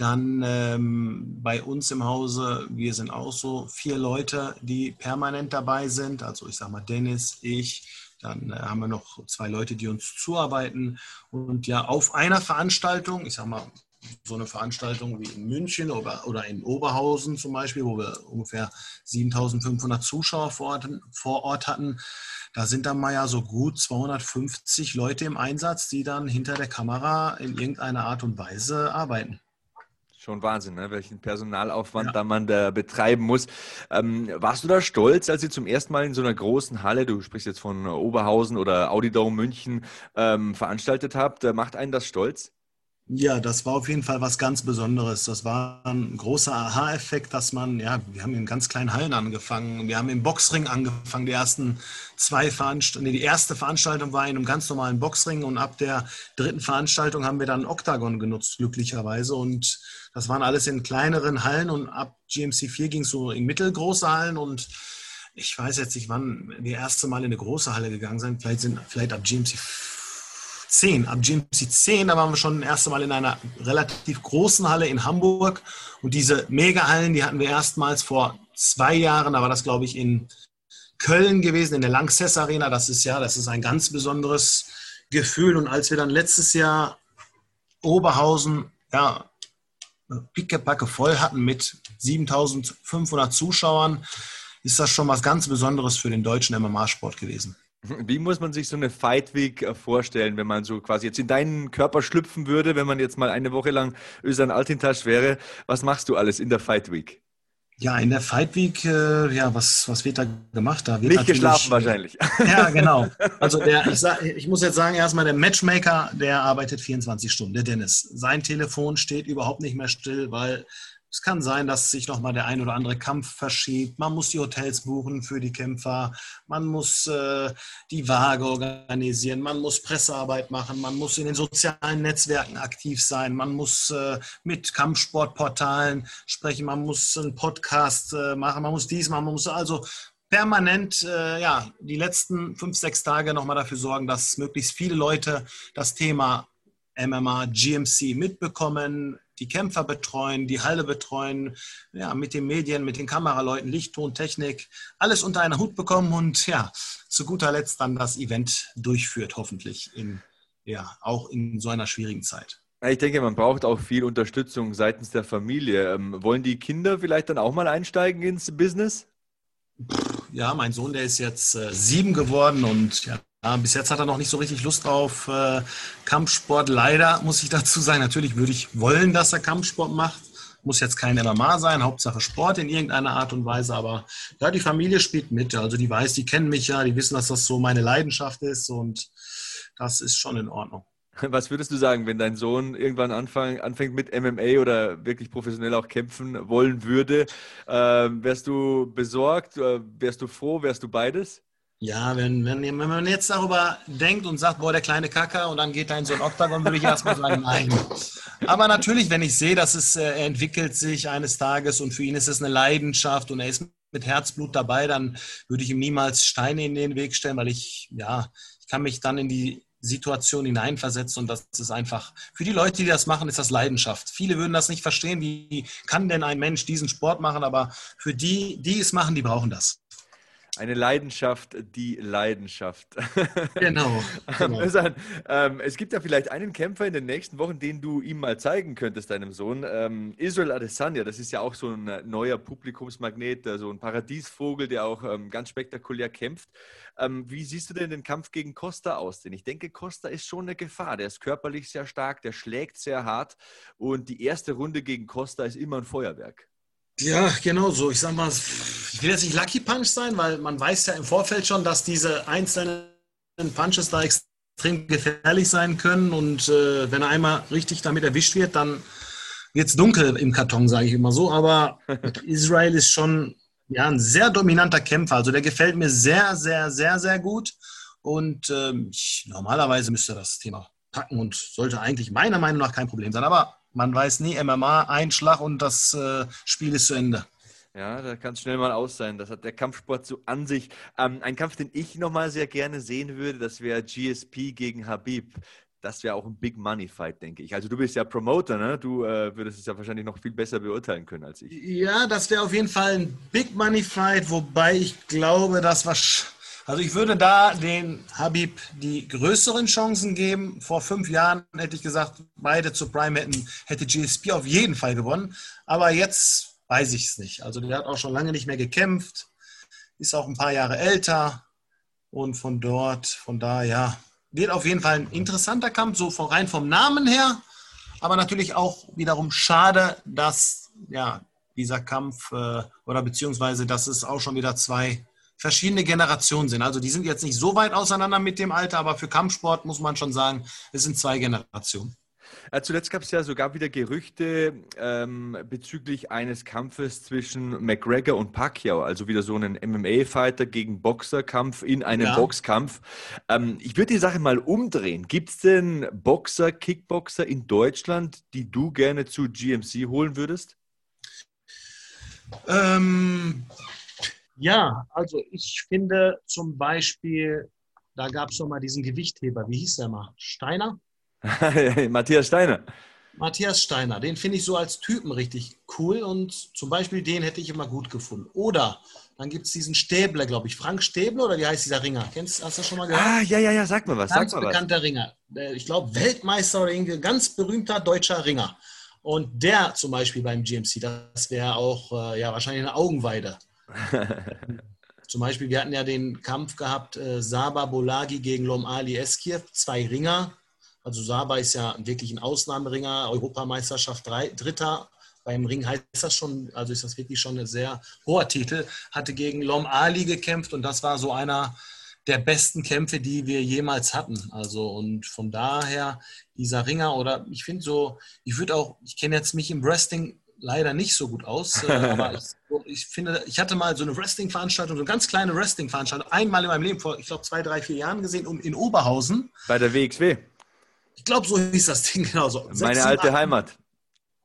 Dann ähm, bei uns im Hause, wir sind auch so vier Leute, die permanent dabei sind. Also ich sag mal Dennis, ich, dann äh, haben wir noch zwei Leute, die uns zuarbeiten. Und ja, auf einer Veranstaltung, ich sag mal, so eine Veranstaltung wie in München oder, oder in Oberhausen zum Beispiel, wo wir ungefähr 7500 Zuschauer vor Ort, vor Ort hatten, da sind dann mal ja so gut 250 Leute im Einsatz, die dann hinter der Kamera in irgendeiner Art und Weise arbeiten. Schon Wahnsinn, ne? welchen Personalaufwand ja. da man da betreiben muss. Ähm, warst du da stolz, als ihr zum ersten Mal in so einer großen Halle, du sprichst jetzt von Oberhausen oder Audidome München, ähm, veranstaltet habt? Macht einen das stolz? Ja, das war auf jeden Fall was ganz Besonderes. Das war ein großer Aha-Effekt, dass man, ja, wir haben in ganz kleinen Hallen angefangen. Wir haben im Boxring angefangen. Die ersten zwei Veranstaltungen, nee, die erste Veranstaltung war in einem ganz normalen Boxring und ab der dritten Veranstaltung haben wir dann Octagon genutzt, glücklicherweise. Und das waren alles in kleineren Hallen und ab GMC 4 ging es so in mittelgroße Hallen und ich weiß jetzt nicht, wann wir erste Mal in eine große Halle gegangen sind. Vielleicht sind, vielleicht ab GMC 10, ab GMC 10, da waren wir schon das erste Mal in einer relativ großen Halle in Hamburg. Und diese Mega-Hallen, die hatten wir erstmals vor zwei Jahren, da war das, glaube ich, in Köln gewesen, in der Lanxess Arena. Das ist ja, das ist ein ganz besonderes Gefühl. Und als wir dann letztes Jahr Oberhausen, ja, pickepacke voll hatten mit 7500 Zuschauern, ist das schon was ganz Besonderes für den deutschen MMA-Sport gewesen. Wie muss man sich so eine Fight Week äh, vorstellen, wenn man so quasi jetzt in deinen Körper schlüpfen würde, wenn man jetzt mal eine Woche lang Ösan Altintasch wäre? Was machst du alles in der Fight Week? Ja, in der Fight Week, äh, ja, was, was wird da gemacht? Da wird Nicht geschlafen wahrscheinlich. Ja, genau. Also der, ich, sag, ich muss jetzt sagen, erstmal der Matchmaker, der arbeitet 24 Stunden, der Dennis. Sein Telefon steht überhaupt nicht mehr still, weil es kann sein, dass sich nochmal der ein oder andere Kampf verschiebt. Man muss die Hotels buchen für die Kämpfer. Man muss äh, die Waage organisieren. Man muss Pressearbeit machen. Man muss in den sozialen Netzwerken aktiv sein. Man muss äh, mit Kampfsportportalen sprechen. Man muss einen Podcast äh, machen. Man muss dies machen. Man muss also permanent äh, ja, die letzten fünf, sechs Tage nochmal dafür sorgen, dass möglichst viele Leute das Thema MMA, GMC mitbekommen, die Kämpfer betreuen, die Halle betreuen, ja, mit den Medien, mit den Kameraleuten, Licht, Ton, Technik, alles unter einer Hut bekommen und ja, zu guter Letzt dann das Event durchführt, hoffentlich in, ja, auch in so einer schwierigen Zeit. Ich denke, man braucht auch viel Unterstützung seitens der Familie. Ähm, wollen die Kinder vielleicht dann auch mal einsteigen ins Business? Ja, mein Sohn, der ist jetzt äh, sieben geworden und ja, bis jetzt hat er noch nicht so richtig Lust auf äh, Kampfsport. Leider muss ich dazu sagen, natürlich würde ich wollen, dass er Kampfsport macht. Muss jetzt kein MMA sein, Hauptsache Sport in irgendeiner Art und Weise. Aber ja, die Familie spielt mit. Also die weiß, die kennen mich ja, die wissen, dass das so meine Leidenschaft ist und das ist schon in Ordnung. Was würdest du sagen, wenn dein Sohn irgendwann anfang, anfängt mit MMA oder wirklich professionell auch kämpfen wollen würde? Äh, wärst du besorgt? Äh, wärst du froh? Wärst du beides? Ja, wenn, wenn, wenn man jetzt darüber denkt und sagt, boah, der kleine Kacker, und dann geht er in so ein Oktagon, würde ich erstmal sagen, nein. Aber natürlich, wenn ich sehe, dass es, äh, entwickelt sich eines Tages und für ihn ist es eine Leidenschaft und er ist mit Herzblut dabei, dann würde ich ihm niemals Steine in den Weg stellen, weil ich, ja, ich kann mich dann in die Situation hineinversetzen und das ist einfach, für die Leute, die das machen, ist das Leidenschaft. Viele würden das nicht verstehen, wie kann denn ein Mensch diesen Sport machen, aber für die, die es machen, die brauchen das. Eine Leidenschaft, die Leidenschaft. Genau. genau. ähm, es gibt ja vielleicht einen Kämpfer in den nächsten Wochen, den du ihm mal zeigen könntest, deinem Sohn. Ähm, Israel Adesanya, das ist ja auch so ein äh, neuer Publikumsmagnet, so also ein Paradiesvogel, der auch ähm, ganz spektakulär kämpft. Ähm, wie siehst du denn den Kampf gegen Costa aus? Denn ich denke, Costa ist schon eine Gefahr. Der ist körperlich sehr stark, der schlägt sehr hart und die erste Runde gegen Costa ist immer ein Feuerwerk. Ja, genau so. Ich sag mal, ich will jetzt nicht Lucky Punch sein, weil man weiß ja im Vorfeld schon, dass diese einzelnen Punches da extrem gefährlich sein können. Und äh, wenn er einmal richtig damit erwischt wird, dann wird es dunkel im Karton, sage ich immer so. Aber Israel ist schon ja, ein sehr dominanter Kämpfer. Also der gefällt mir sehr, sehr, sehr, sehr gut. Und ähm, ich, normalerweise müsste das Thema packen und sollte eigentlich meiner Meinung nach kein Problem sein. Aber man weiß nie, MMA, Einschlag und das äh, Spiel ist zu Ende. Ja, da kann es schnell mal aus sein. Das hat der Kampfsport so an sich. Ähm, ein Kampf, den ich nochmal sehr gerne sehen würde, das wäre GSP gegen Habib. Das wäre auch ein Big Money Fight, denke ich. Also du bist ja Promoter, ne? Du äh, würdest es ja wahrscheinlich noch viel besser beurteilen können als ich. Ja, das wäre auf jeden Fall ein Big Money Fight, wobei ich glaube, dass wahrscheinlich also ich würde da den Habib die größeren Chancen geben. Vor fünf Jahren hätte ich gesagt, beide zu Prime hätten, hätte GSP auf jeden Fall gewonnen. Aber jetzt weiß ich es nicht. Also der hat auch schon lange nicht mehr gekämpft, ist auch ein paar Jahre älter und von dort, von da, ja, wird auf jeden Fall ein interessanter Kampf, so von, rein vom Namen her. Aber natürlich auch wiederum schade, dass ja, dieser Kampf äh, oder beziehungsweise, dass es auch schon wieder zwei verschiedene Generationen sind. Also die sind jetzt nicht so weit auseinander mit dem Alter, aber für Kampfsport muss man schon sagen, es sind zwei Generationen. Ja, zuletzt gab es ja sogar wieder Gerüchte ähm, bezüglich eines Kampfes zwischen McGregor und Pacquiao, also wieder so einen MMA-Fighter gegen Boxerkampf in einem ja. Boxkampf. Ähm, ich würde die Sache mal umdrehen. Gibt es denn Boxer, Kickboxer in Deutschland, die du gerne zu GMC holen würdest? Ähm, ja, also ich finde zum Beispiel, da gab es noch mal diesen Gewichtheber, wie hieß der mal? Steiner? Matthias Steiner. Matthias Steiner, den finde ich so als Typen richtig cool und zum Beispiel den hätte ich immer gut gefunden. Oder dann gibt es diesen Stäbler, glaube ich, Frank Stäbler oder wie heißt dieser Ringer? Kennst, hast du das schon mal gehört? Ah, ja, ja, ja, sag mal was. Ganz sag mal bekannter was. Ringer. Äh, ich glaube, Weltmeister oder irgendwie ganz berühmter deutscher Ringer. Und der zum Beispiel beim GMC, das wäre auch äh, ja, wahrscheinlich eine Augenweide. Zum Beispiel, wir hatten ja den Kampf gehabt, äh, Saba Bolagi gegen Lom Ali Eskiev, zwei Ringer. Also Saba ist ja wirklich ein Ausnahmeringer, Europameisterschaft drei, Dritter. Beim Ring heißt das schon, also ist das wirklich schon ein sehr hoher Titel. Hatte gegen Lom Ali gekämpft und das war so einer der besten Kämpfe, die wir jemals hatten. Also und von daher dieser Ringer oder ich finde so, ich würde auch, ich kenne jetzt mich im Wrestling leider nicht so gut aus, äh, aber ich, ich, finde, ich hatte mal so eine Wrestling-Veranstaltung, so eine ganz kleine Wrestling-Veranstaltung, einmal in meinem Leben vor, ich glaube, zwei, drei, vier Jahren gesehen, in Oberhausen. Bei der WXW. Ich glaube, so hieß das Ding genauso. Meine 6, alte 7, Heimat.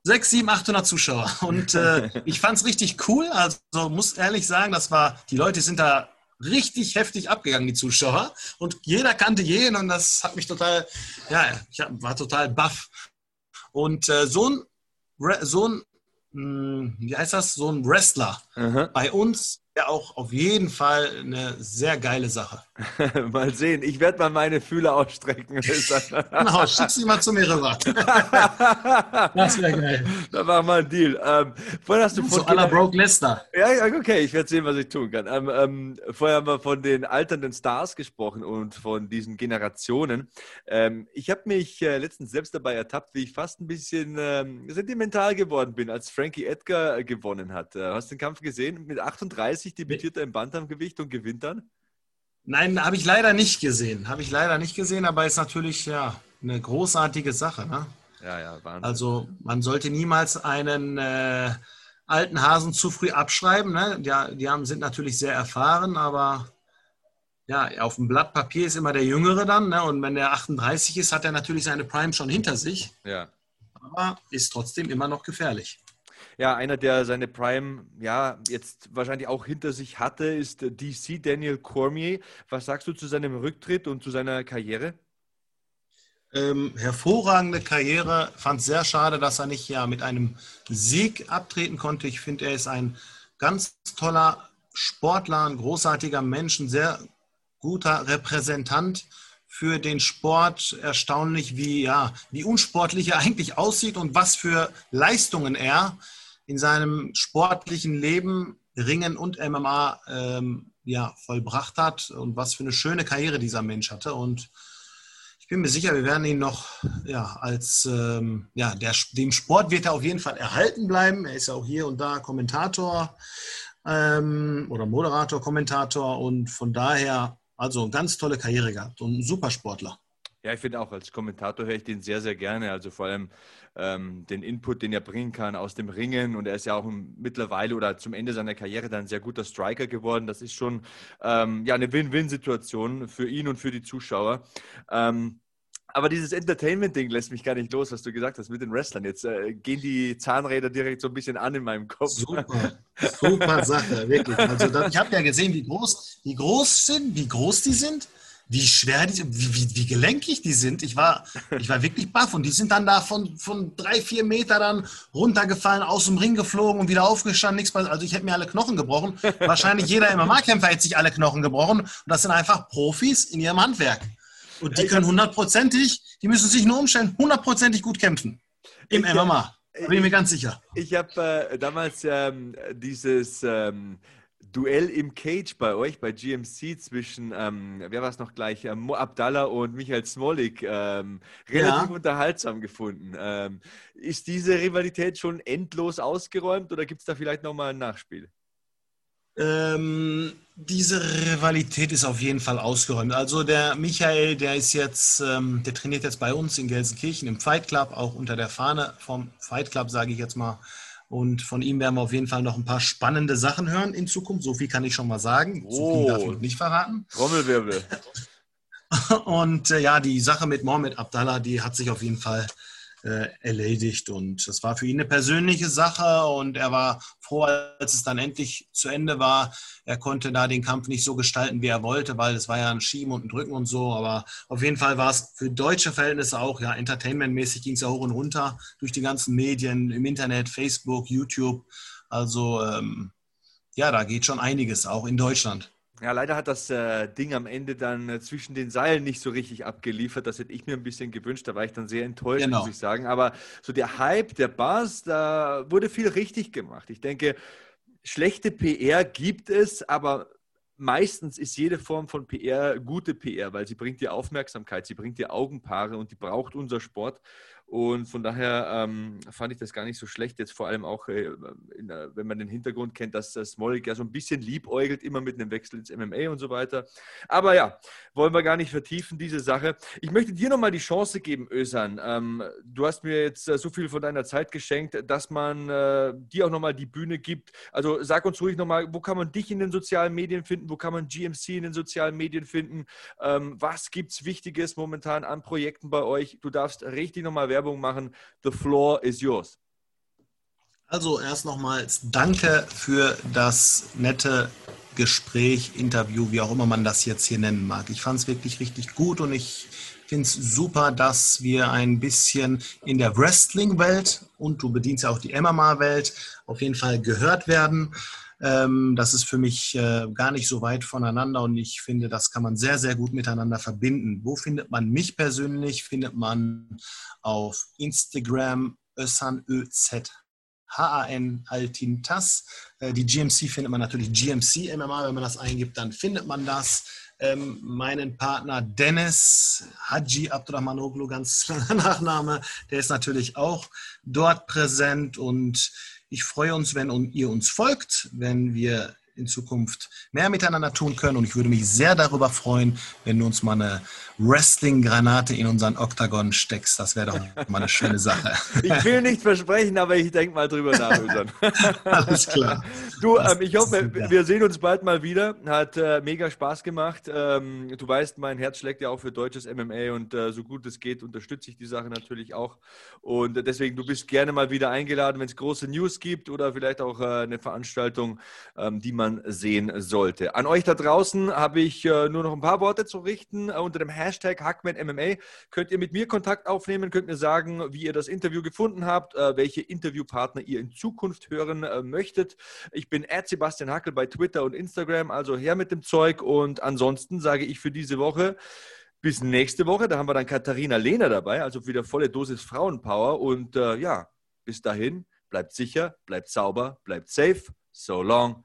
6, 7, 800 Zuschauer. Und äh, ich fand es richtig cool. Also muss ehrlich sagen, das war, die Leute sind da richtig heftig abgegangen, die Zuschauer. Und jeder kannte jeden und das hat mich total, ja, ich war total baff. Und äh, so ein, so ein, hm, wie heißt das, so ein Wrestler Aha. bei uns ja auch auf jeden Fall eine sehr geile Sache. mal sehen. Ich werde mal meine Fühler ausstrecken. genau, schick sie mal zu mir rüber. das wäre geil. Dann machen wir einen Deal. Ähm, vorhin hast du von so aller Broke Lesnar. Ja, okay, ich werde sehen, was ich tun kann. Ähm, ähm, vorher haben wir von den alternden Stars gesprochen und von diesen Generationen. Ähm, ich habe mich äh, letztens selbst dabei ertappt, wie ich fast ein bisschen ähm, sentimental geworden bin, als Frankie Edgar äh, gewonnen hat. Äh, hast du den Kampf gesehen? Mit 38 30 debütiert er im Bantamgewicht und gewinnt dann? Nein, habe ich leider nicht gesehen. Habe ich leider nicht gesehen, aber ist natürlich ja eine großartige Sache. Ne? Ja, ja, Wahnsinn. Also man sollte niemals einen äh, alten Hasen zu früh abschreiben. Ne? Die, die haben, sind natürlich sehr erfahren, aber ja, auf dem Blatt Papier ist immer der Jüngere dann. Ne? Und wenn der 38 ist, hat er natürlich seine Prime schon hinter sich. Ja. Aber ist trotzdem immer noch gefährlich. Ja, einer, der seine Prime ja jetzt wahrscheinlich auch hinter sich hatte, ist DC Daniel Cormier. Was sagst du zu seinem Rücktritt und zu seiner Karriere? Ähm, hervorragende Karriere. Fand sehr schade, dass er nicht ja mit einem Sieg abtreten konnte. Ich finde, er ist ein ganz toller Sportler, ein großartiger Mensch, ein sehr guter Repräsentant für den Sport. Erstaunlich, wie, ja, wie unsportlich er eigentlich aussieht und was für Leistungen er in seinem sportlichen Leben Ringen und MMA ähm, ja, vollbracht hat und was für eine schöne Karriere dieser Mensch hatte. Und ich bin mir sicher, wir werden ihn noch ja, als, ähm, ja, der, dem Sport wird er auf jeden Fall erhalten bleiben. Er ist ja auch hier und da Kommentator ähm, oder Moderator, Kommentator und von daher also ganz tolle Karriere gehabt und ein Supersportler. Ja, ich finde auch, als Kommentator höre ich den sehr, sehr gerne. Also vor allem ähm, den Input, den er bringen kann aus dem Ringen. Und er ist ja auch mittlerweile oder zum Ende seiner Karriere dann ein sehr guter Striker geworden. Das ist schon ähm, ja, eine Win-Win-Situation für ihn und für die Zuschauer. Ähm, aber dieses Entertainment-Ding lässt mich gar nicht los, was du gesagt hast mit den Wrestlern. Jetzt äh, gehen die Zahnräder direkt so ein bisschen an in meinem Kopf. Super, super Sache, wirklich. Also ich habe ja gesehen, wie groß, wie groß sind, wie groß die sind wie schwer die, wie, wie, wie gelenkig die sind. Ich war, ich war wirklich baff und die sind dann da von, von drei, vier Meter dann runtergefallen, aus dem Ring geflogen und wieder aufgestanden, nichts Also ich hätte mir alle Knochen gebrochen. Wahrscheinlich jeder MMA-Kämpfer hätte sich alle Knochen gebrochen. Und das sind einfach Profis in ihrem Handwerk. Und die können hundertprozentig, die müssen sich nur umstellen, hundertprozentig gut kämpfen. Im ich, MMA. Da bin ich mir ganz sicher. Ich habe äh, damals ähm, dieses ähm, Duell im Cage bei euch, bei GMC zwischen, ähm, wer war es noch gleich, äh, Mo Abdallah und Michael Smolik, ähm, relativ ja. unterhaltsam gefunden. Ähm, ist diese Rivalität schon endlos ausgeräumt oder gibt es da vielleicht nochmal ein Nachspiel? Ähm, diese Rivalität ist auf jeden Fall ausgeräumt. Also der Michael, der ist jetzt, ähm, der trainiert jetzt bei uns in Gelsenkirchen im Fight Club, auch unter der Fahne vom Fight Club, sage ich jetzt mal. Und von ihm werden wir auf jeden Fall noch ein paar spannende Sachen hören in Zukunft. So viel kann ich schon mal sagen. Oh. So viel darf ich nicht verraten. Trommelwirbel. Und äh, ja, die Sache mit Mohamed Abdallah, die hat sich auf jeden Fall äh, erledigt. Und das war für ihn eine persönliche Sache und er war froh, als es dann endlich zu Ende war. Er konnte da den Kampf nicht so gestalten, wie er wollte, weil es war ja ein Schieben und ein Drücken und so. Aber auf jeden Fall war es für deutsche Verhältnisse auch, ja, entertainmentmäßig ging es ja hoch und runter durch die ganzen Medien im Internet, Facebook, YouTube. Also ähm, ja, da geht schon einiges, auch in Deutschland. Ja, leider hat das äh, Ding am Ende dann äh, zwischen den Seilen nicht so richtig abgeliefert. Das hätte ich mir ein bisschen gewünscht. Da war ich dann sehr enttäuscht, genau. muss ich sagen. Aber so der Hype, der Buzz, da wurde viel richtig gemacht. Ich denke, schlechte PR gibt es, aber meistens ist jede Form von PR gute PR, weil sie bringt dir Aufmerksamkeit, sie bringt dir Augenpaare und die braucht unser Sport. Und von daher ähm, fand ich das gar nicht so schlecht. Jetzt vor allem auch, äh, der, wenn man den Hintergrund kennt, dass das Smolik ja so ein bisschen liebäugelt, immer mit einem Wechsel ins MMA und so weiter. Aber ja, wollen wir gar nicht vertiefen, diese Sache. Ich möchte dir nochmal die Chance geben, Ösan. Ähm, du hast mir jetzt äh, so viel von deiner Zeit geschenkt, dass man äh, dir auch nochmal die Bühne gibt. Also sag uns ruhig nochmal, wo kann man dich in den sozialen Medien finden? Wo kann man GMC in den sozialen Medien finden? Ähm, was gibt es Wichtiges momentan an Projekten bei euch? Du darfst richtig nochmal Werbung machen. The floor is yours. Also erst nochmals danke für das nette Gespräch, Interview, wie auch immer man das jetzt hier nennen mag. Ich fand es wirklich richtig gut und ich finde es super, dass wir ein bisschen in der Wrestling-Welt und du bedienst ja auch die MMA-Welt auf jeden Fall gehört werden. Ähm, das ist für mich äh, gar nicht so weit voneinander und ich finde, das kann man sehr, sehr gut miteinander verbinden. Wo findet man mich persönlich? Findet man auf Instagram Ösan ÖZ H-A-N Altintas. Äh, die GMC findet man natürlich GMC MMA. Wenn man das eingibt, dann findet man das. Ähm, meinen Partner Dennis Haji Abdurrahmanoglu, ganz langer Nachname, der ist natürlich auch dort präsent und ich freue uns, wenn ihr uns folgt, wenn wir in Zukunft mehr miteinander tun können. Und ich würde mich sehr darüber freuen, wenn du uns mal eine Wrestling-Granate in unseren Oktagon steckst. Das wäre doch mal eine schöne Sache. Ich will nicht versprechen, aber ich denke mal drüber nach. Alles klar. Du, ähm, ich hoffe, wir sehen uns bald mal wieder. Hat äh, mega Spaß gemacht. Ähm, du weißt, mein Herz schlägt ja auch für deutsches MMA und äh, so gut es geht, unterstütze ich die Sache natürlich auch. Und äh, deswegen, du bist gerne mal wieder eingeladen, wenn es große News gibt oder vielleicht auch äh, eine Veranstaltung, ähm, die man sehen sollte. An euch da draußen habe ich äh, nur noch ein paar Worte zu richten. Äh, unter dem Hashtag HackmanMMA könnt ihr mit mir Kontakt aufnehmen, könnt mir sagen, wie ihr das Interview gefunden habt, welche Interviewpartner ihr in Zukunft hören möchtet. Ich ich bin Sebastian Hackel bei Twitter und Instagram, also her mit dem Zeug. Und ansonsten sage ich für diese Woche bis nächste Woche. Da haben wir dann Katharina Lehner dabei, also wieder volle Dosis Frauenpower. Und äh, ja, bis dahin, bleibt sicher, bleibt sauber, bleibt safe. So long,